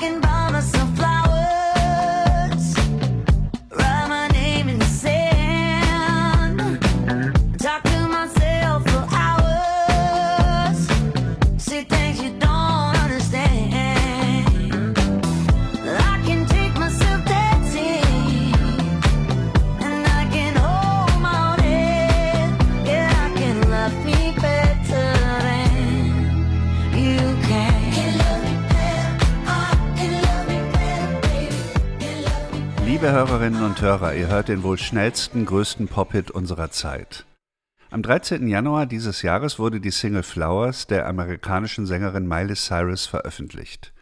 Liebe Hörerinnen und Hörer, ihr hört den wohl schnellsten, größten Pop-Hit unserer Zeit. Am 13. Januar dieses Jahres wurde die Single Flowers der amerikanischen Sängerin Miley Cyrus veröffentlicht.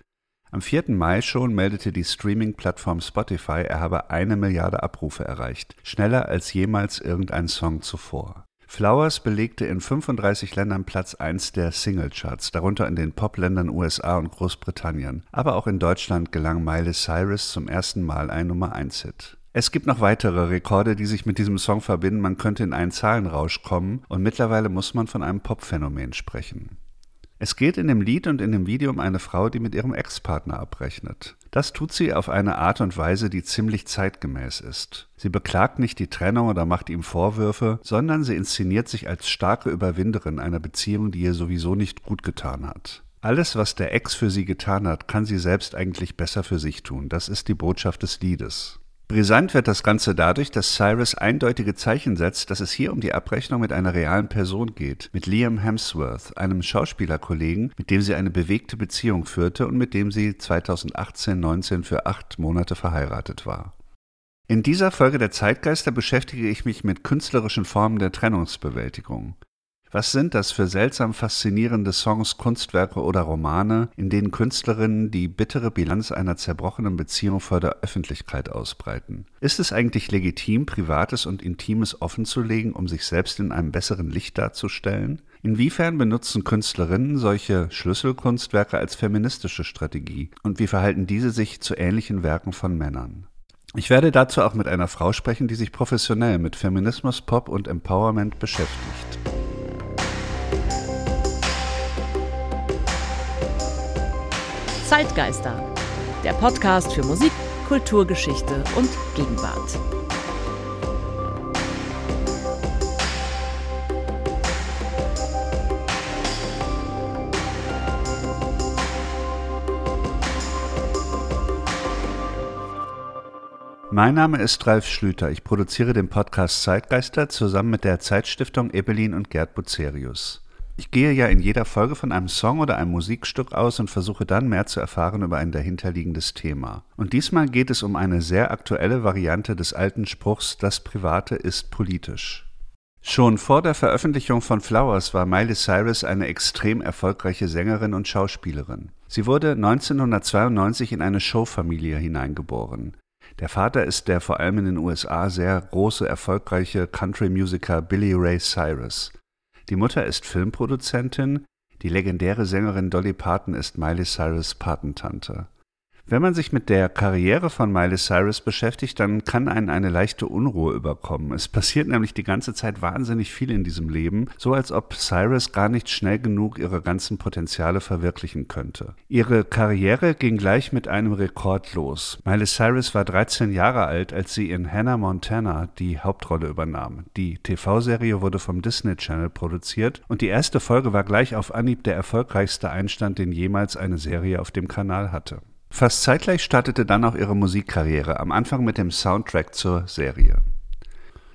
Am 4. Mai schon meldete die Streaming-Plattform Spotify, er habe eine Milliarde Abrufe erreicht, schneller als jemals irgendein Song zuvor. Flowers belegte in 35 Ländern Platz 1 der Singlecharts, darunter in den Popländern USA und Großbritannien. Aber auch in Deutschland gelang Miley Cyrus zum ersten Mal ein Nummer-1-Hit. Es gibt noch weitere Rekorde, die sich mit diesem Song verbinden. Man könnte in einen Zahlenrausch kommen und mittlerweile muss man von einem Popphänomen sprechen. Es geht in dem Lied und in dem Video um eine Frau, die mit ihrem Ex-Partner abrechnet. Das tut sie auf eine Art und Weise, die ziemlich zeitgemäß ist. Sie beklagt nicht die Trennung oder macht ihm Vorwürfe, sondern sie inszeniert sich als starke Überwinderin einer Beziehung, die ihr sowieso nicht gut getan hat. Alles, was der Ex für sie getan hat, kann sie selbst eigentlich besser für sich tun. Das ist die Botschaft des Liedes. Brisant wird das Ganze dadurch, dass Cyrus eindeutige Zeichen setzt, dass es hier um die Abrechnung mit einer realen Person geht, mit Liam Hemsworth, einem Schauspielerkollegen, mit dem sie eine bewegte Beziehung führte und mit dem sie 2018-19 für acht Monate verheiratet war. In dieser Folge der Zeitgeister beschäftige ich mich mit künstlerischen Formen der Trennungsbewältigung. Was sind das für seltsam faszinierende Songs, Kunstwerke oder Romane, in denen Künstlerinnen die bittere Bilanz einer zerbrochenen Beziehung vor der Öffentlichkeit ausbreiten? Ist es eigentlich legitim, Privates und Intimes offenzulegen, um sich selbst in einem besseren Licht darzustellen? Inwiefern benutzen Künstlerinnen solche Schlüsselkunstwerke als feministische Strategie? Und wie verhalten diese sich zu ähnlichen Werken von Männern? Ich werde dazu auch mit einer Frau sprechen, die sich professionell mit Feminismus, Pop und Empowerment beschäftigt. Zeitgeister, der Podcast für Musik, Kulturgeschichte und Gegenwart. Mein Name ist Ralf Schlüter. Ich produziere den Podcast Zeitgeister zusammen mit der Zeitstiftung Ebelin und Gerd Bucerius. Ich gehe ja in jeder Folge von einem Song oder einem Musikstück aus und versuche dann mehr zu erfahren über ein dahinterliegendes Thema. Und diesmal geht es um eine sehr aktuelle Variante des alten Spruchs Das Private ist politisch. Schon vor der Veröffentlichung von Flowers war Miley Cyrus eine extrem erfolgreiche Sängerin und Schauspielerin. Sie wurde 1992 in eine Showfamilie hineingeboren. Der Vater ist der vor allem in den USA sehr große, erfolgreiche Country-Musiker Billy Ray Cyrus. Die Mutter ist Filmproduzentin, die legendäre Sängerin Dolly Parton ist Miley Cyrus Patentante. Wenn man sich mit der Karriere von Miley Cyrus beschäftigt, dann kann einen eine leichte Unruhe überkommen. Es passiert nämlich die ganze Zeit wahnsinnig viel in diesem Leben, so als ob Cyrus gar nicht schnell genug ihre ganzen Potenziale verwirklichen könnte. Ihre Karriere ging gleich mit einem Rekord los. Miley Cyrus war 13 Jahre alt, als sie in Hannah Montana die Hauptrolle übernahm. Die TV-Serie wurde vom Disney Channel produziert und die erste Folge war gleich auf Anhieb der erfolgreichste Einstand, den jemals eine Serie auf dem Kanal hatte. Fast zeitgleich startete dann auch ihre Musikkarriere, am Anfang mit dem Soundtrack zur Serie.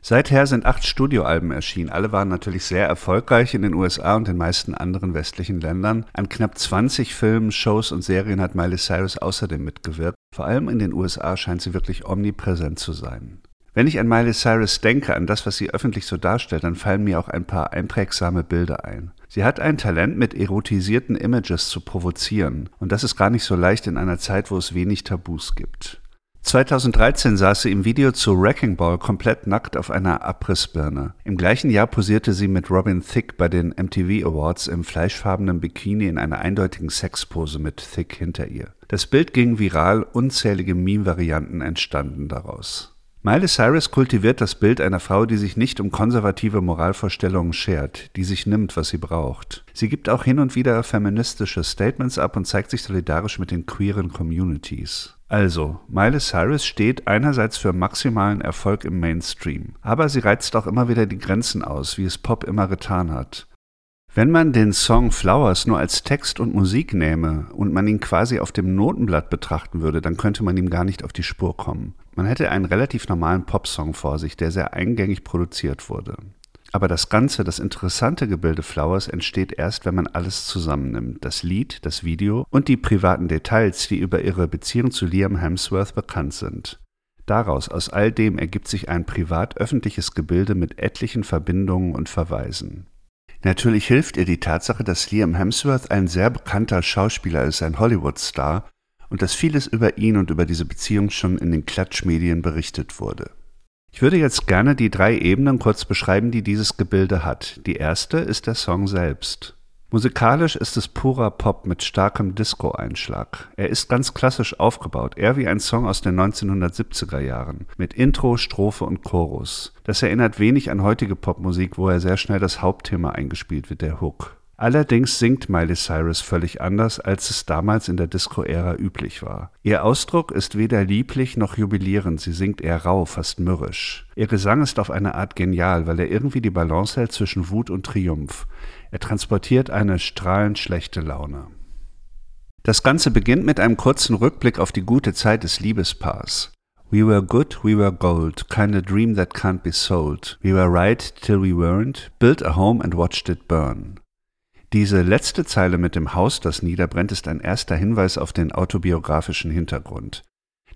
Seither sind acht Studioalben erschienen. Alle waren natürlich sehr erfolgreich in den USA und den meisten anderen westlichen Ländern. An knapp 20 Filmen, Shows und Serien hat Miley Cyrus außerdem mitgewirkt. Vor allem in den USA scheint sie wirklich omnipräsent zu sein. Wenn ich an Miley Cyrus denke, an das, was sie öffentlich so darstellt, dann fallen mir auch ein paar einprägsame Bilder ein. Sie hat ein Talent, mit erotisierten Images zu provozieren. Und das ist gar nicht so leicht in einer Zeit, wo es wenig Tabus gibt. 2013 saß sie im Video zu Wrecking Ball komplett nackt auf einer Abrissbirne. Im gleichen Jahr posierte sie mit Robin Thicke bei den MTV Awards im fleischfarbenen Bikini in einer eindeutigen Sexpose mit Thicke hinter ihr. Das Bild ging viral, unzählige Meme-Varianten entstanden daraus. Miley Cyrus kultiviert das Bild einer Frau, die sich nicht um konservative Moralvorstellungen schert, die sich nimmt, was sie braucht. Sie gibt auch hin und wieder feministische Statements ab und zeigt sich solidarisch mit den queeren Communities. Also, Miley Cyrus steht einerseits für maximalen Erfolg im Mainstream, aber sie reizt auch immer wieder die Grenzen aus, wie es Pop immer getan hat. Wenn man den Song Flowers nur als Text und Musik nähme und man ihn quasi auf dem Notenblatt betrachten würde, dann könnte man ihm gar nicht auf die Spur kommen. Man hätte einen relativ normalen Popsong vor sich, der sehr eingängig produziert wurde. Aber das ganze, das interessante Gebilde Flowers entsteht erst, wenn man alles zusammennimmt. Das Lied, das Video und die privaten Details, die über ihre Beziehung zu Liam Hemsworth bekannt sind. Daraus, aus all dem, ergibt sich ein privat-öffentliches Gebilde mit etlichen Verbindungen und Verweisen. Natürlich hilft ihr die Tatsache, dass Liam Hemsworth ein sehr bekannter Schauspieler ist, ein Hollywood-Star, und dass vieles über ihn und über diese Beziehung schon in den Klatschmedien berichtet wurde. Ich würde jetzt gerne die drei Ebenen kurz beschreiben, die dieses Gebilde hat. Die erste ist der Song selbst. Musikalisch ist es purer Pop mit starkem Disco-Einschlag. Er ist ganz klassisch aufgebaut, eher wie ein Song aus den 1970er Jahren, mit Intro, Strophe und Chorus. Das erinnert wenig an heutige Popmusik, wo er sehr schnell das Hauptthema eingespielt wird, der Hook. Allerdings singt Miley Cyrus völlig anders, als es damals in der Disco-Ära üblich war. Ihr Ausdruck ist weder lieblich noch jubilierend, sie singt eher rau, fast mürrisch. Ihr Gesang ist auf eine Art genial, weil er irgendwie die Balance hält zwischen Wut und Triumph. Er transportiert eine strahlend schlechte Laune. Das Ganze beginnt mit einem kurzen Rückblick auf die gute Zeit des Liebespaars. We were good, we were gold, kinda dream that can't be sold. We were right till we weren't, built a home and watched it burn. Diese letzte Zeile mit dem Haus, das niederbrennt, ist ein erster Hinweis auf den autobiografischen Hintergrund.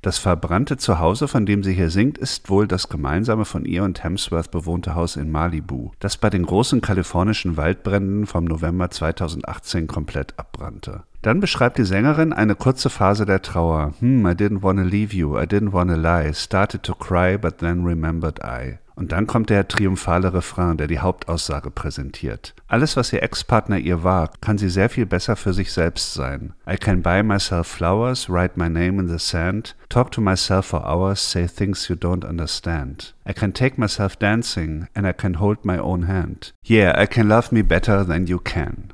Das verbrannte Zuhause, von dem sie hier singt, ist wohl das gemeinsame von ihr und Hemsworth bewohnte Haus in Malibu, das bei den großen kalifornischen Waldbränden vom November 2018 komplett abbrannte. Dann beschreibt die Sängerin eine kurze Phase der Trauer. Hm, I didn't wanna leave you, I didn't wanna lie, started to cry, but then remembered I. Und dann kommt der triumphale Refrain, der die Hauptaussage präsentiert. Alles, was ihr Ex-Partner ihr war, kann sie sehr viel besser für sich selbst sein. I can buy myself flowers, write my name in the sand, talk to myself for hours, say things you don't understand. I can take myself dancing and I can hold my own hand. Yeah, I can love me better than you can.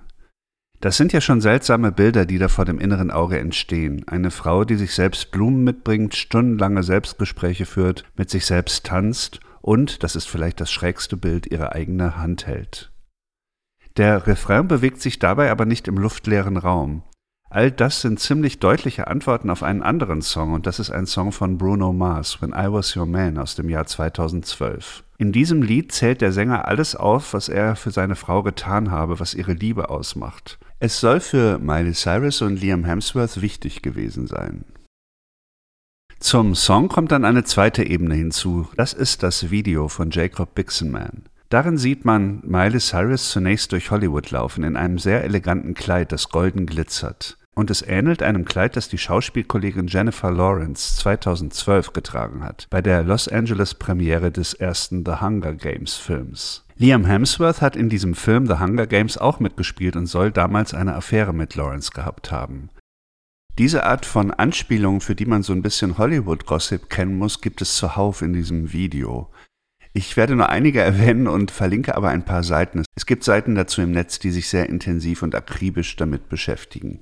Das sind ja schon seltsame Bilder, die da vor dem inneren Auge entstehen. Eine Frau, die sich selbst Blumen mitbringt, stundenlange Selbstgespräche führt, mit sich selbst tanzt und, das ist vielleicht das schrägste Bild, ihre eigene Hand hält. Der Refrain bewegt sich dabei aber nicht im luftleeren Raum. All das sind ziemlich deutliche Antworten auf einen anderen Song und das ist ein Song von Bruno Mars, When I Was Your Man aus dem Jahr 2012. In diesem Lied zählt der Sänger alles auf, was er für seine Frau getan habe, was ihre Liebe ausmacht. Es soll für Miley Cyrus und Liam Hemsworth wichtig gewesen sein. Zum Song kommt dann eine zweite Ebene hinzu. Das ist das Video von Jacob Bixenman. Darin sieht man Miley Cyrus zunächst durch Hollywood laufen in einem sehr eleganten Kleid, das golden glitzert. Und es ähnelt einem Kleid, das die Schauspielkollegin Jennifer Lawrence 2012 getragen hat, bei der Los Angeles Premiere des ersten The Hunger Games Films. Liam Hemsworth hat in diesem Film The Hunger Games auch mitgespielt und soll damals eine Affäre mit Lawrence gehabt haben. Diese Art von Anspielung, für die man so ein bisschen Hollywood-Gossip kennen muss, gibt es zuhauf in diesem Video. Ich werde nur einige erwähnen und verlinke aber ein paar Seiten. Es gibt Seiten dazu im Netz, die sich sehr intensiv und akribisch damit beschäftigen.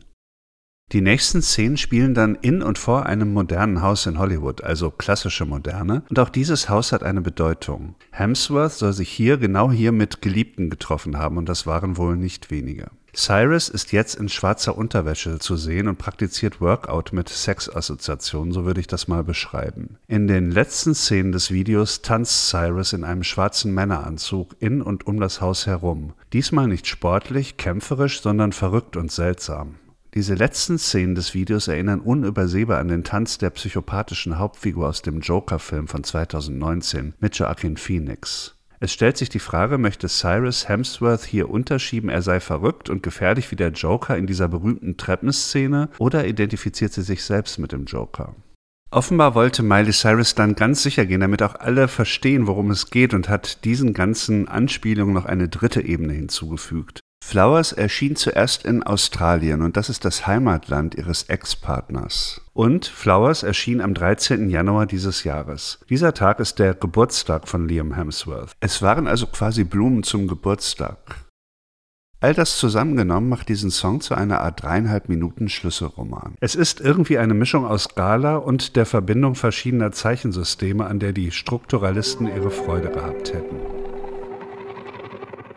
Die nächsten Szenen spielen dann in und vor einem modernen Haus in Hollywood, also klassische Moderne, und auch dieses Haus hat eine Bedeutung. Hemsworth soll sich hier, genau hier mit Geliebten getroffen haben, und das waren wohl nicht wenige. Cyrus ist jetzt in schwarzer Unterwäsche zu sehen und praktiziert Workout mit Sexassoziationen, so würde ich das mal beschreiben. In den letzten Szenen des Videos tanzt Cyrus in einem schwarzen Männeranzug in und um das Haus herum. Diesmal nicht sportlich, kämpferisch, sondern verrückt und seltsam. Diese letzten Szenen des Videos erinnern unübersehbar an den Tanz der psychopathischen Hauptfigur aus dem Joker-Film von 2019 mit Joaquin Phoenix. Es stellt sich die Frage, möchte Cyrus Hemsworth hier unterschieben, er sei verrückt und gefährlich wie der Joker in dieser berühmten Treppenszene, oder identifiziert sie sich selbst mit dem Joker? Offenbar wollte Miley Cyrus dann ganz sicher gehen, damit auch alle verstehen, worum es geht und hat diesen ganzen Anspielungen noch eine dritte Ebene hinzugefügt. Flowers erschien zuerst in Australien und das ist das Heimatland ihres Ex-Partners. Und Flowers erschien am 13. Januar dieses Jahres. Dieser Tag ist der Geburtstag von Liam Hemsworth. Es waren also quasi Blumen zum Geburtstag. All das zusammengenommen macht diesen Song zu einer Art dreieinhalb Minuten Schlüsselroman. Es ist irgendwie eine Mischung aus Gala und der Verbindung verschiedener Zeichensysteme, an der die Strukturalisten ihre Freude gehabt hätten.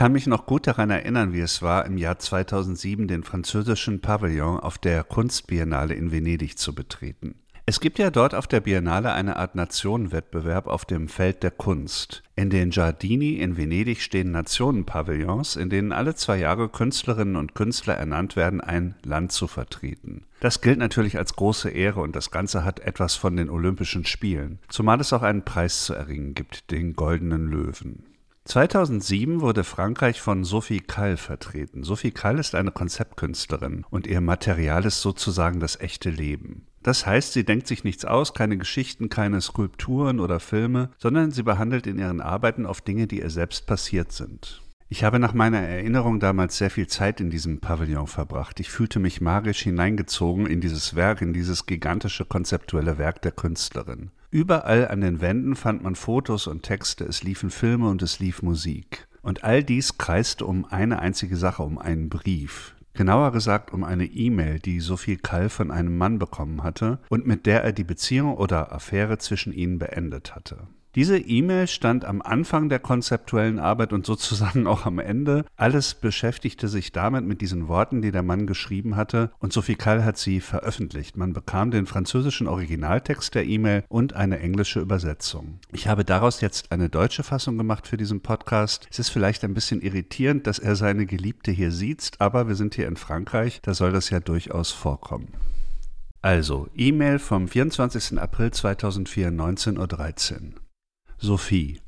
kann mich noch gut daran erinnern, wie es war, im Jahr 2007 den französischen Pavillon auf der Kunstbiennale in Venedig zu betreten. Es gibt ja dort auf der Biennale eine Art Nationenwettbewerb auf dem Feld der Kunst. In den Giardini in Venedig stehen Nationenpavillons, in denen alle zwei Jahre Künstlerinnen und Künstler ernannt werden, ein Land zu vertreten. Das gilt natürlich als große Ehre und das Ganze hat etwas von den Olympischen Spielen, zumal es auch einen Preis zu erringen gibt, den Goldenen Löwen. 2007 wurde Frankreich von Sophie Kall vertreten. Sophie Kall ist eine Konzeptkünstlerin und ihr Material ist sozusagen das echte Leben. Das heißt, sie denkt sich nichts aus, keine Geschichten, keine Skulpturen oder Filme, sondern sie behandelt in ihren Arbeiten oft Dinge, die ihr selbst passiert sind. Ich habe nach meiner Erinnerung damals sehr viel Zeit in diesem Pavillon verbracht. Ich fühlte mich magisch hineingezogen in dieses Werk, in dieses gigantische konzeptuelle Werk der Künstlerin. Überall an den Wänden fand man Fotos und Texte, es liefen Filme und es lief Musik. Und all dies kreiste um eine einzige Sache, um einen Brief. Genauer gesagt um eine E-Mail, die Sophie Kall von einem Mann bekommen hatte und mit der er die Beziehung oder Affäre zwischen ihnen beendet hatte. Diese E-Mail stand am Anfang der konzeptuellen Arbeit und sozusagen auch am Ende. Alles beschäftigte sich damit mit diesen Worten, die der Mann geschrieben hatte, und Sophie Kall hat sie veröffentlicht. Man bekam den französischen Originaltext der E-Mail und eine englische Übersetzung. Ich habe daraus jetzt eine deutsche Fassung gemacht für diesen Podcast. Es ist vielleicht ein bisschen irritierend, dass er seine Geliebte hier sieht, aber wir sind hier in Frankreich, da soll das ja durchaus vorkommen. Also, E-Mail vom 24. April 2004, 19.13 Uhr. Sophie.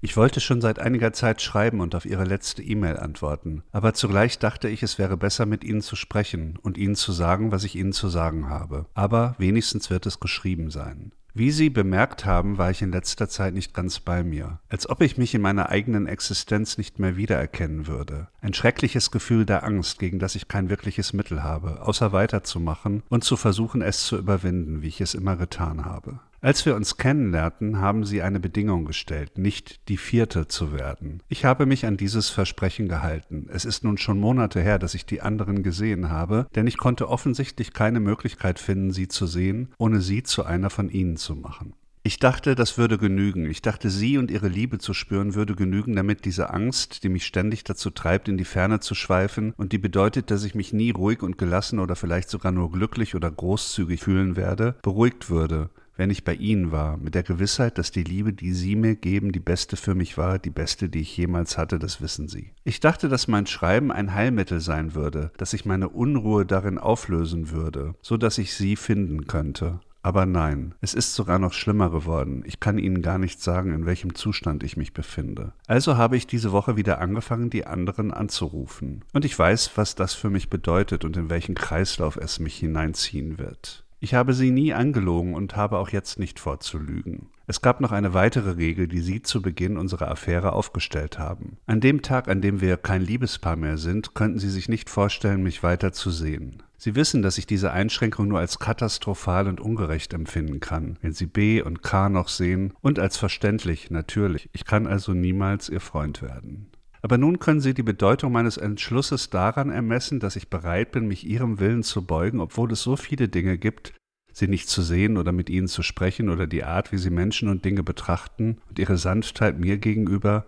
Ich wollte schon seit einiger Zeit schreiben und auf Ihre letzte E-Mail antworten, aber zugleich dachte ich, es wäre besser, mit Ihnen zu sprechen und Ihnen zu sagen, was ich Ihnen zu sagen habe. Aber wenigstens wird es geschrieben sein. Wie Sie bemerkt haben, war ich in letzter Zeit nicht ganz bei mir, als ob ich mich in meiner eigenen Existenz nicht mehr wiedererkennen würde. Ein schreckliches Gefühl der Angst, gegen das ich kein wirkliches Mittel habe, außer weiterzumachen und zu versuchen, es zu überwinden, wie ich es immer getan habe. Als wir uns kennenlernten, haben sie eine Bedingung gestellt, nicht die vierte zu werden. Ich habe mich an dieses Versprechen gehalten. Es ist nun schon Monate her, dass ich die anderen gesehen habe, denn ich konnte offensichtlich keine Möglichkeit finden, sie zu sehen, ohne sie zu einer von ihnen zu machen. Ich dachte, das würde genügen. Ich dachte, sie und ihre Liebe zu spüren würde genügen, damit diese Angst, die mich ständig dazu treibt, in die Ferne zu schweifen und die bedeutet, dass ich mich nie ruhig und gelassen oder vielleicht sogar nur glücklich oder großzügig fühlen werde, beruhigt würde wenn ich bei Ihnen war, mit der Gewissheit, dass die Liebe, die Sie mir geben, die beste für mich war, die beste, die ich jemals hatte, das wissen Sie. Ich dachte, dass mein Schreiben ein Heilmittel sein würde, dass ich meine Unruhe darin auflösen würde, so dass ich Sie finden könnte. Aber nein, es ist sogar noch schlimmer geworden. Ich kann Ihnen gar nicht sagen, in welchem Zustand ich mich befinde. Also habe ich diese Woche wieder angefangen, die anderen anzurufen. Und ich weiß, was das für mich bedeutet und in welchen Kreislauf es mich hineinziehen wird. Ich habe sie nie angelogen und habe auch jetzt nicht vorzulügen. Es gab noch eine weitere Regel, die Sie zu Beginn unserer Affäre aufgestellt haben. An dem Tag, an dem wir kein Liebespaar mehr sind, könnten Sie sich nicht vorstellen, mich weiter zu sehen. Sie wissen, dass ich diese Einschränkung nur als katastrophal und ungerecht empfinden kann, wenn Sie B und K noch sehen, und als verständlich, natürlich. Ich kann also niemals Ihr Freund werden. Aber nun können Sie die Bedeutung meines Entschlusses daran ermessen, dass ich bereit bin, mich Ihrem Willen zu beugen, obwohl es so viele Dinge gibt, Sie nicht zu sehen oder mit Ihnen zu sprechen oder die Art, wie Sie Menschen und Dinge betrachten und Ihre Sanftheit mir gegenüber,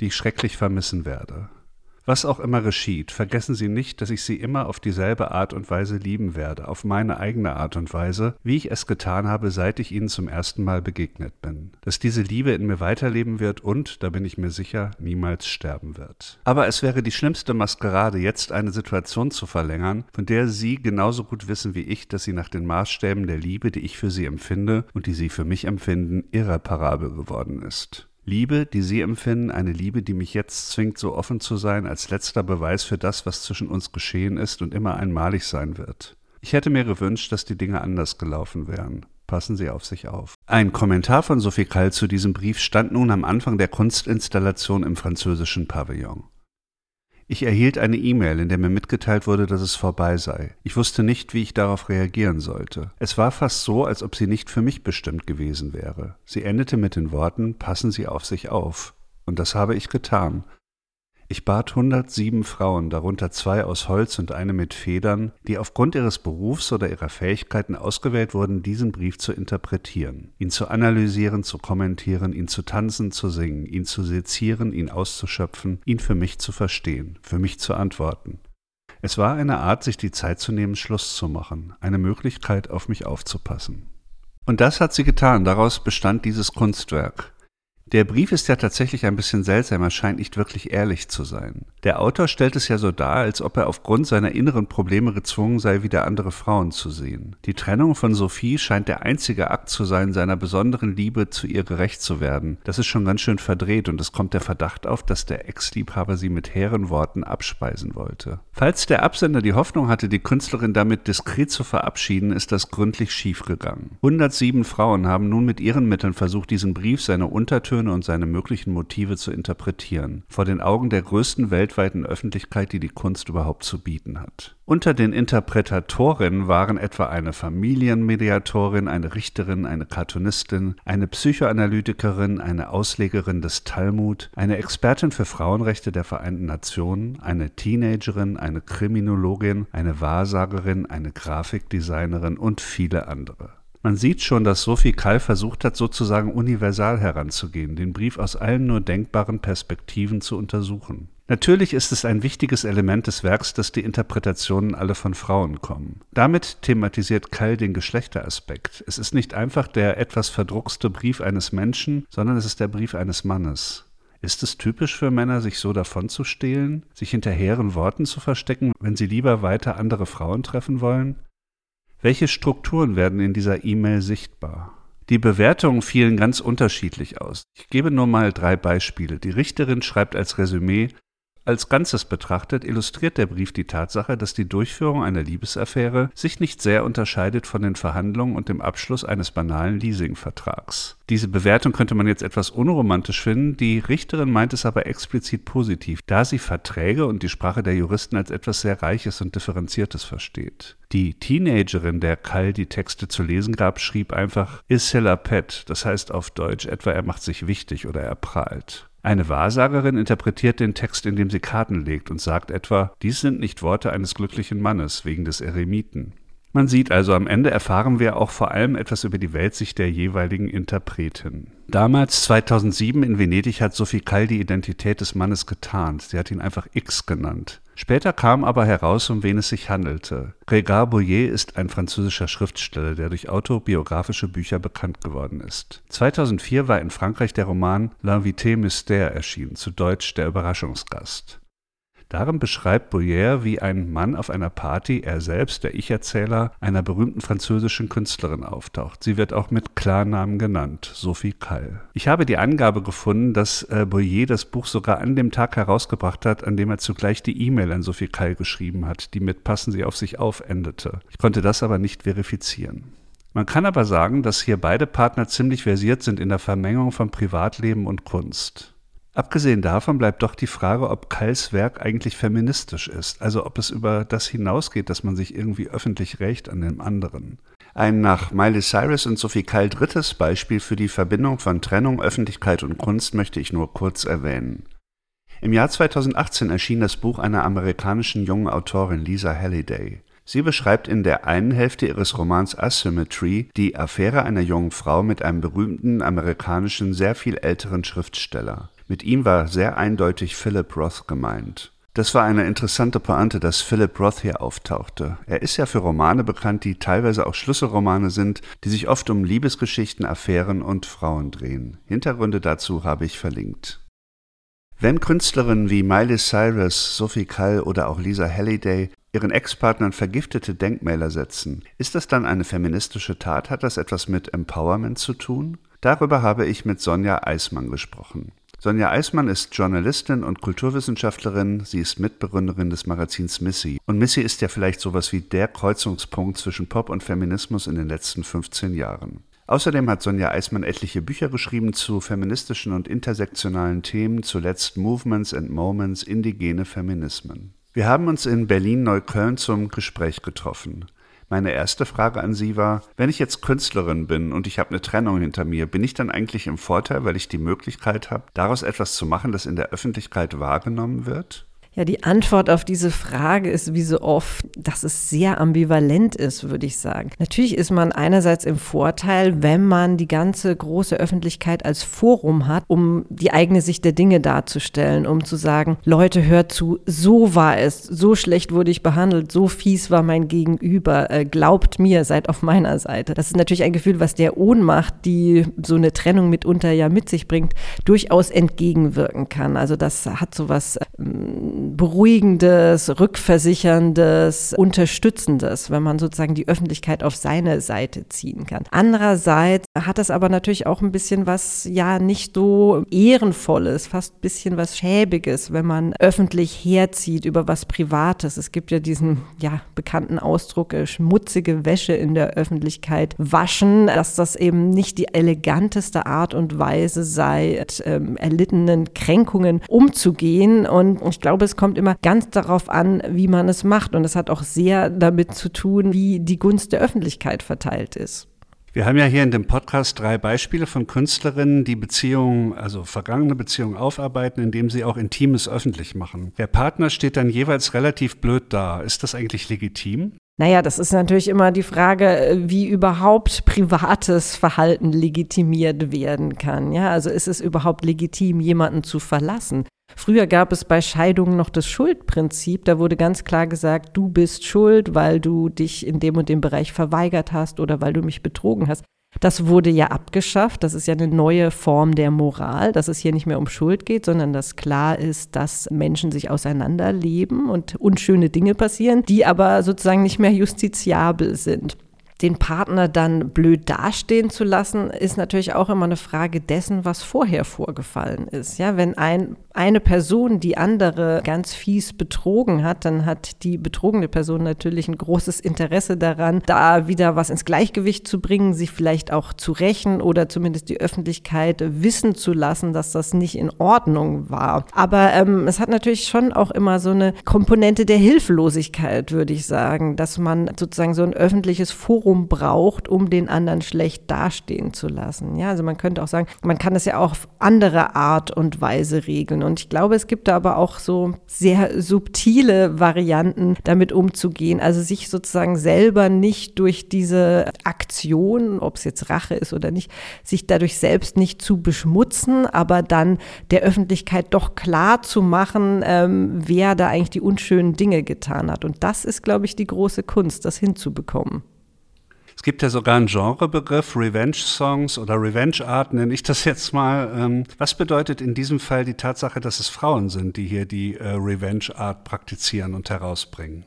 die ich schrecklich vermissen werde. Was auch immer geschieht, vergessen Sie nicht, dass ich Sie immer auf dieselbe Art und Weise lieben werde, auf meine eigene Art und Weise, wie ich es getan habe, seit ich Ihnen zum ersten Mal begegnet bin. Dass diese Liebe in mir weiterleben wird und, da bin ich mir sicher, niemals sterben wird. Aber es wäre die schlimmste Maskerade, jetzt eine Situation zu verlängern, von der Sie genauso gut wissen wie ich, dass sie nach den Maßstäben der Liebe, die ich für Sie empfinde und die Sie für mich empfinden, irreparabel geworden ist. Liebe, die Sie empfinden, eine Liebe, die mich jetzt zwingt, so offen zu sein, als letzter Beweis für das, was zwischen uns geschehen ist und immer einmalig sein wird. Ich hätte mir gewünscht, dass die Dinge anders gelaufen wären. Passen Sie auf sich auf. Ein Kommentar von Sophie Kall zu diesem Brief stand nun am Anfang der Kunstinstallation im französischen Pavillon. Ich erhielt eine E-Mail, in der mir mitgeteilt wurde, dass es vorbei sei. Ich wusste nicht, wie ich darauf reagieren sollte. Es war fast so, als ob sie nicht für mich bestimmt gewesen wäre. Sie endete mit den Worten Passen Sie auf sich auf. Und das habe ich getan. Ich bat 107 Frauen, darunter zwei aus Holz und eine mit Federn, die aufgrund ihres Berufs oder ihrer Fähigkeiten ausgewählt wurden, diesen Brief zu interpretieren, ihn zu analysieren, zu kommentieren, ihn zu tanzen, zu singen, ihn zu sezieren, ihn auszuschöpfen, ihn für mich zu verstehen, für mich zu antworten. Es war eine Art, sich die Zeit zu nehmen, Schluss zu machen, eine Möglichkeit, auf mich aufzupassen. Und das hat sie getan, daraus bestand dieses Kunstwerk. Der Brief ist ja tatsächlich ein bisschen seltsam, er scheint nicht wirklich ehrlich zu sein. Der Autor stellt es ja so dar, als ob er aufgrund seiner inneren Probleme gezwungen sei, wieder andere Frauen zu sehen. Die Trennung von Sophie scheint der einzige Akt zu sein, seiner besonderen Liebe zu ihr gerecht zu werden. Das ist schon ganz schön verdreht und es kommt der Verdacht auf, dass der Ex-Liebhaber sie mit hehren Worten abspeisen wollte. Falls der Absender die Hoffnung hatte, die Künstlerin damit diskret zu verabschieden, ist das gründlich schiefgegangen. 107 Frauen haben nun mit ihren Mitteln versucht, diesen Brief, seine Untertöne und seine möglichen Motive zu interpretieren, vor den Augen der größten Welt weltweiten Öffentlichkeit, die die Kunst überhaupt zu bieten hat. Unter den Interpretatorinnen waren etwa eine Familienmediatorin, eine Richterin, eine Cartoonistin, eine Psychoanalytikerin, eine Auslegerin des Talmud, eine Expertin für Frauenrechte der Vereinten Nationen, eine Teenagerin, eine Kriminologin, eine Wahrsagerin, eine Grafikdesignerin und viele andere. Man sieht schon, dass Sophie Kall versucht hat, sozusagen universal heranzugehen, den Brief aus allen nur denkbaren Perspektiven zu untersuchen. Natürlich ist es ein wichtiges Element des Werks, dass die Interpretationen alle von Frauen kommen. Damit thematisiert Kall den Geschlechteraspekt. Es ist nicht einfach der etwas verdruckste Brief eines Menschen, sondern es ist der Brief eines Mannes. Ist es typisch für Männer, sich so davonzustehlen, sich hinter hehren Worten zu verstecken, wenn sie lieber weiter andere Frauen treffen wollen? Welche Strukturen werden in dieser E-Mail sichtbar? Die Bewertungen fielen ganz unterschiedlich aus. Ich gebe nur mal drei Beispiele. Die Richterin schreibt als Resümee, als Ganzes betrachtet illustriert der Brief die Tatsache, dass die Durchführung einer Liebesaffäre sich nicht sehr unterscheidet von den Verhandlungen und dem Abschluss eines banalen Leasingvertrags. Diese Bewertung könnte man jetzt etwas unromantisch finden, die Richterin meint es aber explizit positiv, da sie Verträge und die Sprache der Juristen als etwas sehr Reiches und Differenziertes versteht. Die Teenagerin, der Kall die Texte zu lesen gab, schrieb einfach Is pet, das heißt auf Deutsch etwa er macht sich wichtig oder er prahlt. Eine Wahrsagerin interpretiert den Text, indem sie Karten legt und sagt etwa, dies sind nicht Worte eines glücklichen Mannes wegen des Eremiten. Man sieht also, am Ende erfahren wir auch vor allem etwas über die Weltsicht der jeweiligen Interpretin. Damals, 2007 in Venedig, hat Sophie Kall die Identität des Mannes getarnt. Sie hat ihn einfach X genannt. Später kam aber heraus, um wen es sich handelte. Régard Boyer ist ein französischer Schriftsteller, der durch autobiografische Bücher bekannt geworden ist. 2004 war in Frankreich der Roman L'invité mystère erschienen, zu Deutsch Der Überraschungsgast. Darin beschreibt Boyer, wie ein Mann auf einer Party, er selbst, der Ich-Erzähler, einer berühmten französischen Künstlerin auftaucht. Sie wird auch mit Klarnamen genannt, Sophie Kall. Ich habe die Angabe gefunden, dass äh, Boyer das Buch sogar an dem Tag herausgebracht hat, an dem er zugleich die E-Mail an Sophie Kall geschrieben hat, die mit Passen Sie auf sich auf endete. Ich konnte das aber nicht verifizieren. Man kann aber sagen, dass hier beide Partner ziemlich versiert sind in der Vermengung von Privatleben und Kunst. Abgesehen davon bleibt doch die Frage, ob Kalls Werk eigentlich feministisch ist, also ob es über das hinausgeht, dass man sich irgendwie öffentlich rächt an dem anderen. Ein nach Miley Cyrus und Sophie Kall drittes Beispiel für die Verbindung von Trennung, Öffentlichkeit und Kunst möchte ich nur kurz erwähnen. Im Jahr 2018 erschien das Buch einer amerikanischen jungen Autorin Lisa Halliday. Sie beschreibt in der einen Hälfte ihres Romans Asymmetry die Affäre einer jungen Frau mit einem berühmten amerikanischen, sehr viel älteren Schriftsteller. Mit ihm war sehr eindeutig Philip Roth gemeint. Das war eine interessante Pointe, dass Philip Roth hier auftauchte. Er ist ja für Romane bekannt, die teilweise auch Schlüsselromane sind, die sich oft um Liebesgeschichten, Affären und Frauen drehen. Hintergründe dazu habe ich verlinkt. Wenn Künstlerinnen wie Miley Cyrus, Sophie Kall oder auch Lisa Halliday ihren Ex-Partnern vergiftete Denkmäler setzen, ist das dann eine feministische Tat? Hat das etwas mit Empowerment zu tun? Darüber habe ich mit Sonja Eismann gesprochen. Sonja Eismann ist Journalistin und Kulturwissenschaftlerin. Sie ist Mitbegründerin des Magazins Missy. Und Missy ist ja vielleicht sowas wie der Kreuzungspunkt zwischen Pop und Feminismus in den letzten 15 Jahren. Außerdem hat Sonja Eismann etliche Bücher geschrieben zu feministischen und intersektionalen Themen, zuletzt Movements and Moments, indigene Feminismen. Wir haben uns in Berlin-Neukölln zum Gespräch getroffen. Meine erste Frage an Sie war, wenn ich jetzt Künstlerin bin und ich habe eine Trennung hinter mir, bin ich dann eigentlich im Vorteil, weil ich die Möglichkeit habe, daraus etwas zu machen, das in der Öffentlichkeit wahrgenommen wird? Ja, die Antwort auf diese Frage ist wie so oft, dass es sehr ambivalent ist, würde ich sagen. Natürlich ist man einerseits im Vorteil, wenn man die ganze große Öffentlichkeit als Forum hat, um die eigene Sicht der Dinge darzustellen, um zu sagen, Leute, hört zu, so war es, so schlecht wurde ich behandelt, so fies war mein Gegenüber, äh, glaubt mir, seid auf meiner Seite. Das ist natürlich ein Gefühl, was der Ohnmacht, die so eine Trennung mitunter ja mit sich bringt, durchaus entgegenwirken kann. Also das hat so was ähm, beruhigendes, rückversicherndes, unterstützendes, wenn man sozusagen die Öffentlichkeit auf seine Seite ziehen kann. Andererseits hat es aber natürlich auch ein bisschen was, ja, nicht so ehrenvolles, fast ein bisschen was schäbiges, wenn man öffentlich herzieht über was Privates. Es gibt ja diesen, ja, bekannten Ausdruck, äh, schmutzige Wäsche in der Öffentlichkeit waschen, dass das eben nicht die eleganteste Art und Weise sei, mit ähm, erlittenen Kränkungen umzugehen. Und ich glaube, es es kommt immer ganz darauf an, wie man es macht. Und es hat auch sehr damit zu tun, wie die Gunst der Öffentlichkeit verteilt ist. Wir haben ja hier in dem Podcast drei Beispiele von Künstlerinnen, die Beziehungen, also vergangene Beziehungen aufarbeiten, indem sie auch Intimes öffentlich machen. Der Partner steht dann jeweils relativ blöd da. Ist das eigentlich legitim? Naja, das ist natürlich immer die Frage, äh, wie überhaupt privates Verhalten legitimiert werden kann. Ja, also ist es überhaupt legitim, jemanden zu verlassen? Früher gab es bei Scheidungen noch das Schuldprinzip. Da wurde ganz klar gesagt, du bist schuld, weil du dich in dem und dem Bereich verweigert hast oder weil du mich betrogen hast. Das wurde ja abgeschafft. Das ist ja eine neue Form der Moral, dass es hier nicht mehr um Schuld geht, sondern dass klar ist, dass Menschen sich auseinanderleben und unschöne Dinge passieren, die aber sozusagen nicht mehr justiziabel sind den Partner dann blöd dastehen zu lassen, ist natürlich auch immer eine Frage dessen, was vorher vorgefallen ist. Ja, wenn ein, eine Person die andere ganz fies betrogen hat, dann hat die betrogene Person natürlich ein großes Interesse daran, da wieder was ins Gleichgewicht zu bringen, sich vielleicht auch zu rächen oder zumindest die Öffentlichkeit wissen zu lassen, dass das nicht in Ordnung war. Aber ähm, es hat natürlich schon auch immer so eine Komponente der Hilflosigkeit, würde ich sagen, dass man sozusagen so ein öffentliches Forum Forum braucht, um den anderen schlecht dastehen zu lassen. Ja, also man könnte auch sagen, man kann es ja auch auf andere Art und Weise regeln. Und ich glaube, es gibt da aber auch so sehr subtile Varianten, damit umzugehen. Also sich sozusagen selber nicht durch diese Aktion, ob es jetzt Rache ist oder nicht, sich dadurch selbst nicht zu beschmutzen, aber dann der Öffentlichkeit doch klar zu machen, ähm, wer da eigentlich die unschönen Dinge getan hat. Und das ist, glaube ich, die große Kunst, das hinzubekommen. Es gibt ja sogar einen Genrebegriff, Revenge Songs oder Revenge Art nenne ich das jetzt mal. Ähm, was bedeutet in diesem Fall die Tatsache, dass es Frauen sind, die hier die äh, Revenge Art praktizieren und herausbringen?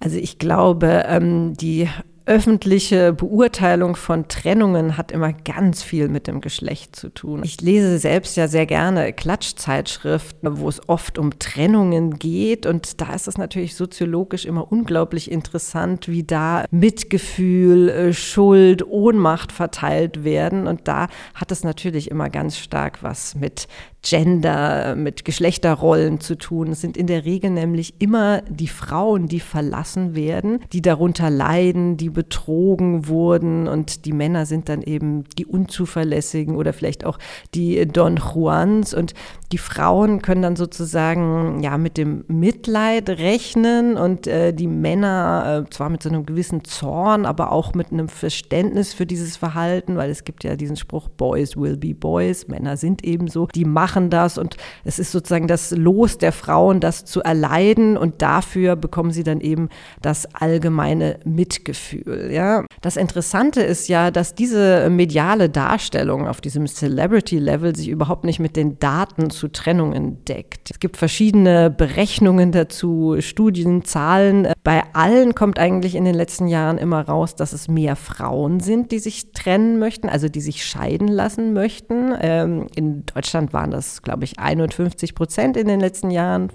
Also ich glaube, ähm, die öffentliche Beurteilung von Trennungen hat immer ganz viel mit dem Geschlecht zu tun. Ich lese selbst ja sehr gerne Klatschzeitschriften, wo es oft um Trennungen geht. Und da ist es natürlich soziologisch immer unglaublich interessant, wie da Mitgefühl, äh, Schuld, Ohnmacht verteilt werden. Und da hat es natürlich immer ganz stark was mit Gender, mit Geschlechterrollen zu tun. Es sind in der Regel nämlich immer die Frauen, die verlassen werden, die darunter leiden, die betrogen wurden. Und die Männer sind dann eben die Unzuverlässigen oder vielleicht auch die Don Juans. Und die Frauen können dann sozusagen ja mit dem Mitleid rechnen. Und äh, die Männer äh, zwar mit so einem gewissen Zorn, aber auch mit einem Verständnis für dieses Verhalten, weil es gibt ja diesen Spruch Boys will be Boys, Männer sind ebenso, die machen das und es ist sozusagen das Los der Frauen, das zu erleiden und dafür bekommen sie dann eben das allgemeine Mitgefühl. Ja, das Interessante ist ja, dass diese mediale Darstellung auf diesem Celebrity-Level sich überhaupt nicht mit den Daten zu Trennungen deckt. Es gibt verschiedene Berechnungen dazu, Studien, Zahlen. Bei allen kommt eigentlich in den letzten Jahren immer raus, dass es mehr Frauen sind, die sich trennen möchten, also die sich scheiden lassen möchten. Ähm, in Deutschland waren das, glaube ich, 51 Prozent in den letzten Jahren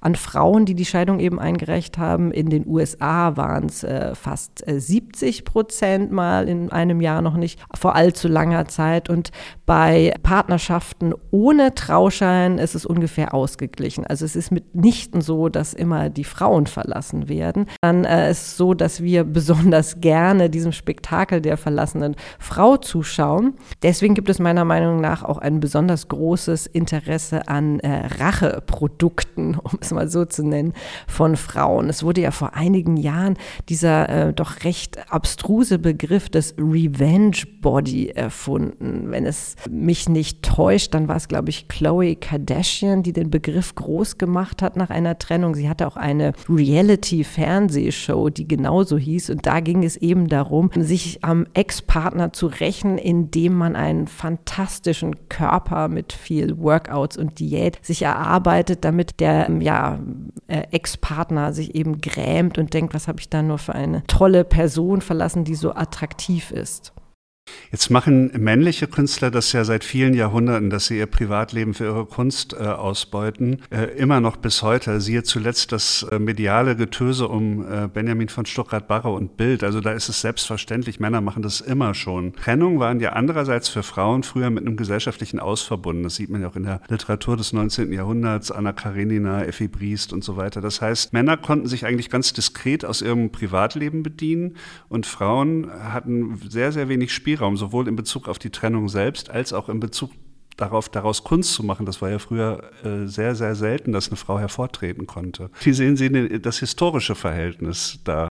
an Frauen, die die Scheidung eben eingereicht haben. In den USA waren es äh, fast äh, 70 Prozent mal in einem Jahr noch nicht vor allzu langer Zeit. Und bei Partnerschaften ohne Trauschein ist es ungefähr ausgeglichen. Also es ist mitnichten so, dass immer die Frauen verlassen werden. Dann äh, ist es so, dass wir besonders gerne diesem Spektakel der verlassenen Frau zuschauen. Deswegen gibt es meiner Meinung nach auch ein besonders großes Interesse an äh, Racheprodukten, um es mal so zu nennen, von Frauen. Es wurde ja vor einigen Jahren dieser äh, doch recht abstruse Begriff des Revenge Body erfunden. Wenn es mich nicht täuscht, dann war es, glaube ich, Chloe Kardashian, die den Begriff groß gemacht hat nach einer Trennung. Sie hatte auch eine Reality-Fernsehshow, die genauso hieß. Und da ging es eben darum, sich am Ex-Partner zu rächen, indem man einen fantastischen Körper mit viel Workouts und Diät sich erarbeitet, damit der ja, äh, Ex-Partner sich eben grämt und denkt, was habe ich da nur für eine tolle Person verlassen, die so attraktiv ist. Jetzt machen männliche Künstler das ja seit vielen Jahrhunderten, dass sie ihr Privatleben für ihre Kunst äh, ausbeuten. Äh, immer noch bis heute. Siehe zuletzt das äh, mediale Getöse um äh, Benjamin von Stuckrad-Barre und Bild. Also da ist es selbstverständlich, Männer machen das immer schon. Trennungen waren ja andererseits für Frauen früher mit einem gesellschaftlichen Aus verbunden. Das sieht man ja auch in der Literatur des 19. Jahrhunderts, Anna Karenina, Effi Briest und so weiter. Das heißt, Männer konnten sich eigentlich ganz diskret aus ihrem Privatleben bedienen und Frauen hatten sehr, sehr wenig Spielraum sowohl in Bezug auf die Trennung selbst als auch in Bezug darauf, daraus Kunst zu machen. Das war ja früher äh, sehr, sehr selten, dass eine Frau hervortreten konnte. Wie sehen Sie das historische Verhältnis da?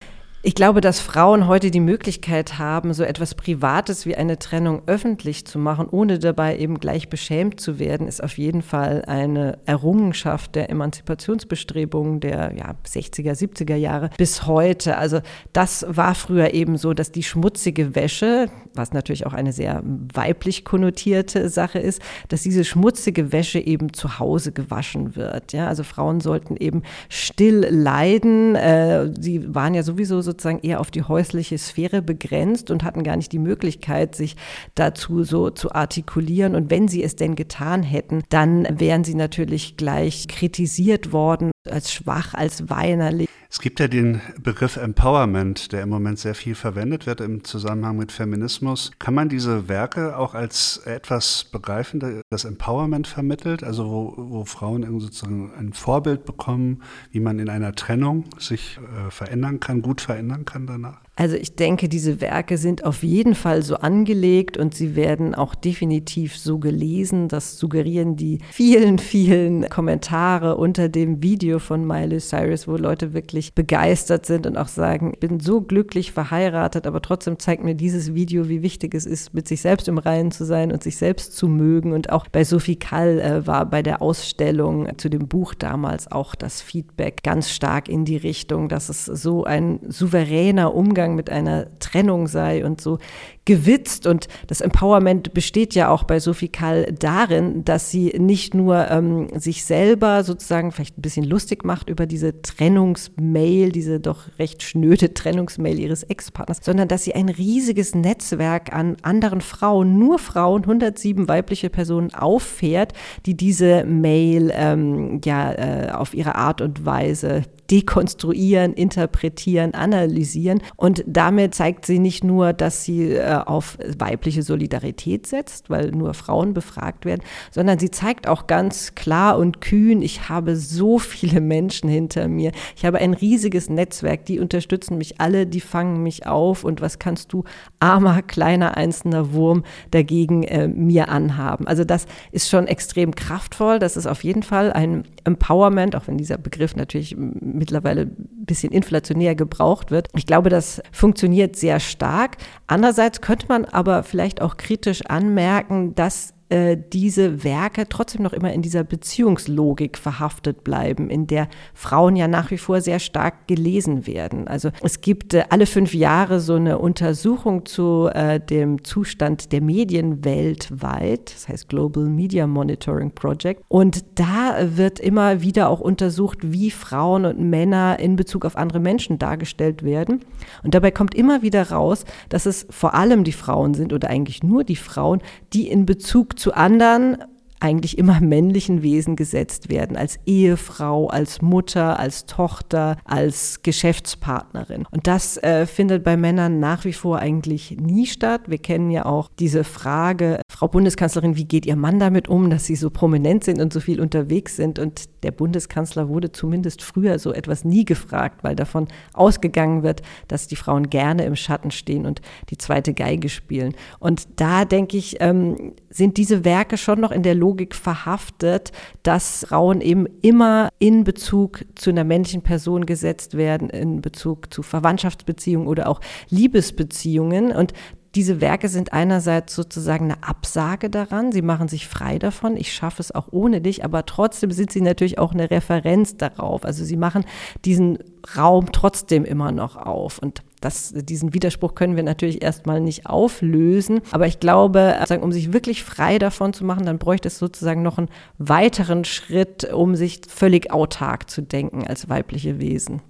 Ich glaube, dass Frauen heute die Möglichkeit haben, so etwas Privates wie eine Trennung öffentlich zu machen, ohne dabei eben gleich beschämt zu werden, ist auf jeden Fall eine Errungenschaft der Emanzipationsbestrebungen der ja, 60er, 70er Jahre bis heute. Also das war früher eben so, dass die schmutzige Wäsche, was natürlich auch eine sehr weiblich konnotierte Sache ist, dass diese schmutzige Wäsche eben zu Hause gewaschen wird. Ja? Also Frauen sollten eben still leiden. Äh, sie waren ja sowieso so sozusagen eher auf die häusliche Sphäre begrenzt und hatten gar nicht die Möglichkeit, sich dazu so zu artikulieren. Und wenn sie es denn getan hätten, dann wären sie natürlich gleich kritisiert worden als schwach, als weinerlich. Es gibt ja den Begriff Empowerment, der im Moment sehr viel verwendet wird im Zusammenhang mit Feminismus. Kann man diese Werke auch als etwas begreifen, das Empowerment vermittelt, also wo, wo Frauen sozusagen ein Vorbild bekommen, wie man in einer Trennung sich äh, verändern kann, gut verändern kann danach? Also ich denke, diese Werke sind auf jeden Fall so angelegt und sie werden auch definitiv so gelesen. Das suggerieren die vielen, vielen Kommentare unter dem Video von Miley Cyrus, wo Leute wirklich begeistert sind und auch sagen, ich bin so glücklich verheiratet, aber trotzdem zeigt mir dieses Video, wie wichtig es ist, mit sich selbst im Reinen zu sein und sich selbst zu mögen. Und auch bei Sophie Kall äh, war bei der Ausstellung zu dem Buch damals auch das Feedback ganz stark in die Richtung, dass es so ein souveräner Umgang Umgang mit einer Trennung sei und so gewitzt. Und das Empowerment besteht ja auch bei Sophie Kall darin, dass sie nicht nur ähm, sich selber sozusagen vielleicht ein bisschen lustig macht über diese Trennungsmail, diese doch recht schnöde Trennungsmail ihres Ex-Partners, sondern dass sie ein riesiges Netzwerk an anderen Frauen, nur Frauen, 107 weibliche Personen auffährt, die diese Mail ähm, ja äh, auf ihre Art und Weise dekonstruieren, interpretieren, analysieren. Und damit zeigt sie nicht nur, dass sie äh, auf weibliche Solidarität setzt, weil nur Frauen befragt werden, sondern sie zeigt auch ganz klar und kühn, ich habe so viele Menschen hinter mir. Ich habe ein riesiges Netzwerk, die unterstützen mich alle, die fangen mich auf. Und was kannst du, armer, kleiner, einzelner Wurm, dagegen äh, mir anhaben? Also das ist schon extrem kraftvoll. Das ist auf jeden Fall ein Empowerment, auch wenn dieser Begriff natürlich mittlerweile ein bisschen inflationär gebraucht wird. Ich glaube, das funktioniert sehr stark. Andererseits könnte man aber vielleicht auch kritisch anmerken, dass äh, diese Werke trotzdem noch immer in dieser Beziehungslogik verhaftet bleiben, in der Frauen ja nach wie vor sehr stark gelesen werden. Also es gibt äh, alle fünf Jahre so eine Untersuchung zu äh, dem Zustand der Medien weltweit, das heißt Global Media Monitoring Project. Und da wird immer wieder auch untersucht, wie Frauen und Männer in Bezug auf andere Menschen dargestellt werden. Und dabei kommt immer wieder raus, dass es vor allem die Frauen sind oder eigentlich nur die Frauen, die in Bezug zu anderen eigentlich immer männlichen Wesen gesetzt werden, als Ehefrau, als Mutter, als Tochter, als Geschäftspartnerin. Und das äh, findet bei Männern nach wie vor eigentlich nie statt. Wir kennen ja auch diese Frage, Frau Bundeskanzlerin, wie geht Ihr Mann damit um, dass Sie so prominent sind und so viel unterwegs sind? Und der Bundeskanzler wurde zumindest früher so etwas nie gefragt, weil davon ausgegangen wird, dass die Frauen gerne im Schatten stehen und die zweite Geige spielen. Und da denke ich, ähm, sind diese Werke schon noch in der Logik verhaftet, dass Frauen eben immer in Bezug zu einer männlichen Person gesetzt werden, in Bezug zu Verwandtschaftsbeziehungen oder auch Liebesbeziehungen. Und diese Werke sind einerseits sozusagen eine Absage daran, sie machen sich frei davon, ich schaffe es auch ohne dich, aber trotzdem sind sie natürlich auch eine Referenz darauf. Also sie machen diesen Raum trotzdem immer noch auf. Und das, diesen Widerspruch können wir natürlich erstmal nicht auflösen. Aber ich glaube, um sich wirklich frei davon zu machen, dann bräuchte es sozusagen noch einen weiteren Schritt, um sich völlig autark zu denken als weibliche Wesen.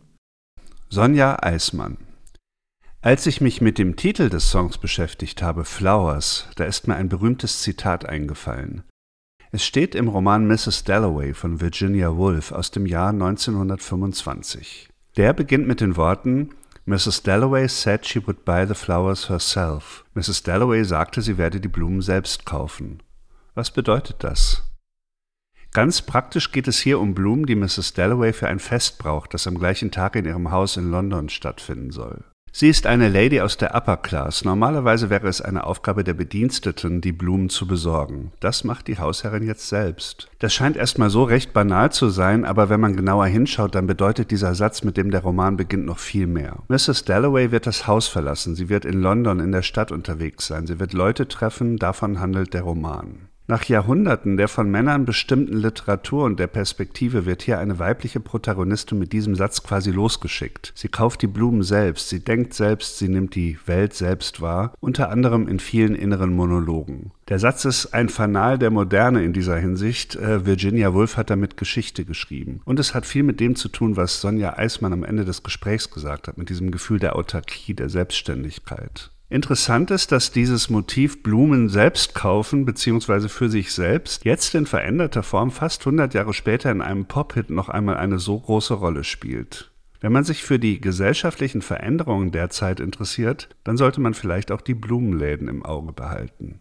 Sonja Eismann. Als ich mich mit dem Titel des Songs beschäftigt habe, Flowers, da ist mir ein berühmtes Zitat eingefallen. Es steht im Roman Mrs. Dalloway von Virginia Woolf aus dem Jahr 1925. Der beginnt mit den Worten Mrs. Dalloway said she would buy the flowers herself. Mrs. Dalloway sagte, sie werde die Blumen selbst kaufen. Was bedeutet das? Ganz praktisch geht es hier um Blumen, die Mrs. Dalloway für ein Fest braucht, das am gleichen Tag in ihrem Haus in London stattfinden soll. Sie ist eine Lady aus der Upper Class. Normalerweise wäre es eine Aufgabe der Bediensteten, die Blumen zu besorgen. Das macht die Hausherrin jetzt selbst. Das scheint erstmal so recht banal zu sein, aber wenn man genauer hinschaut, dann bedeutet dieser Satz, mit dem der Roman beginnt, noch viel mehr. Mrs. Dalloway wird das Haus verlassen. Sie wird in London in der Stadt unterwegs sein. Sie wird Leute treffen. Davon handelt der Roman. Nach Jahrhunderten der von Männern bestimmten Literatur und der Perspektive wird hier eine weibliche Protagonistin mit diesem Satz quasi losgeschickt. Sie kauft die Blumen selbst, sie denkt selbst, sie nimmt die Welt selbst wahr, unter anderem in vielen inneren Monologen. Der Satz ist ein Fanal der Moderne in dieser Hinsicht. Äh, Virginia Woolf hat damit Geschichte geschrieben. Und es hat viel mit dem zu tun, was Sonja Eismann am Ende des Gesprächs gesagt hat, mit diesem Gefühl der Autarkie, der Selbstständigkeit. Interessant ist, dass dieses Motiv Blumen selbst kaufen bzw. für sich selbst jetzt in veränderter Form fast 100 Jahre später in einem Pop-Hit noch einmal eine so große Rolle spielt. Wenn man sich für die gesellschaftlichen Veränderungen der Zeit interessiert, dann sollte man vielleicht auch die Blumenläden im Auge behalten.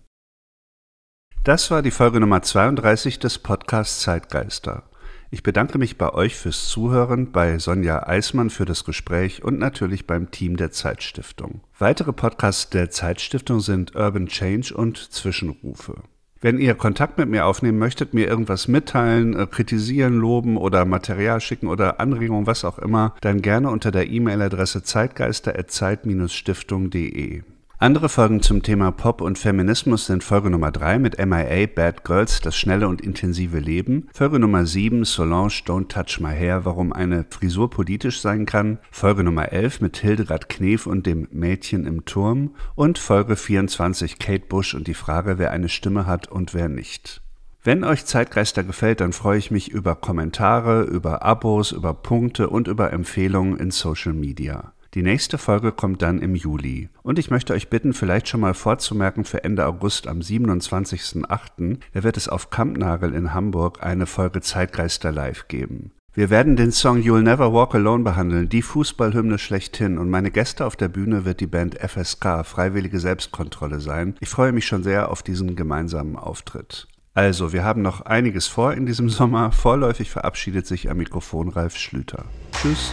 Das war die Folge Nummer 32 des Podcasts Zeitgeister. Ich bedanke mich bei euch fürs Zuhören, bei Sonja Eismann für das Gespräch und natürlich beim Team der Zeitstiftung. Weitere Podcasts der Zeitstiftung sind Urban Change und Zwischenrufe. Wenn ihr Kontakt mit mir aufnehmen möchtet, mir irgendwas mitteilen, äh, kritisieren, loben oder Material schicken oder Anregungen, was auch immer, dann gerne unter der E-Mail-Adresse zeitgeister.zeit-stiftung.de. Andere Folgen zum Thema Pop und Feminismus sind Folge Nummer 3 mit MIA Bad Girls, das schnelle und intensive Leben, Folge Nummer 7 Solange Don't Touch My Hair, warum eine Frisur politisch sein kann, Folge Nummer 11 mit Hildegard Knef und dem Mädchen im Turm und Folge 24 Kate Bush und die Frage, wer eine Stimme hat und wer nicht. Wenn euch Zeitgeister gefällt, dann freue ich mich über Kommentare, über Abos, über Punkte und über Empfehlungen in Social Media. Die nächste Folge kommt dann im Juli. Und ich möchte euch bitten, vielleicht schon mal vorzumerken für Ende August am 27.08. Da wird es auf Kampnagel in Hamburg eine Folge Zeitgeister live geben. Wir werden den Song You'll Never Walk Alone behandeln, die Fußballhymne schlechthin. Und meine Gäste auf der Bühne wird die Band FSK, Freiwillige Selbstkontrolle sein. Ich freue mich schon sehr auf diesen gemeinsamen Auftritt. Also, wir haben noch einiges vor in diesem Sommer. Vorläufig verabschiedet sich am Mikrofon Ralf Schlüter. Tschüss.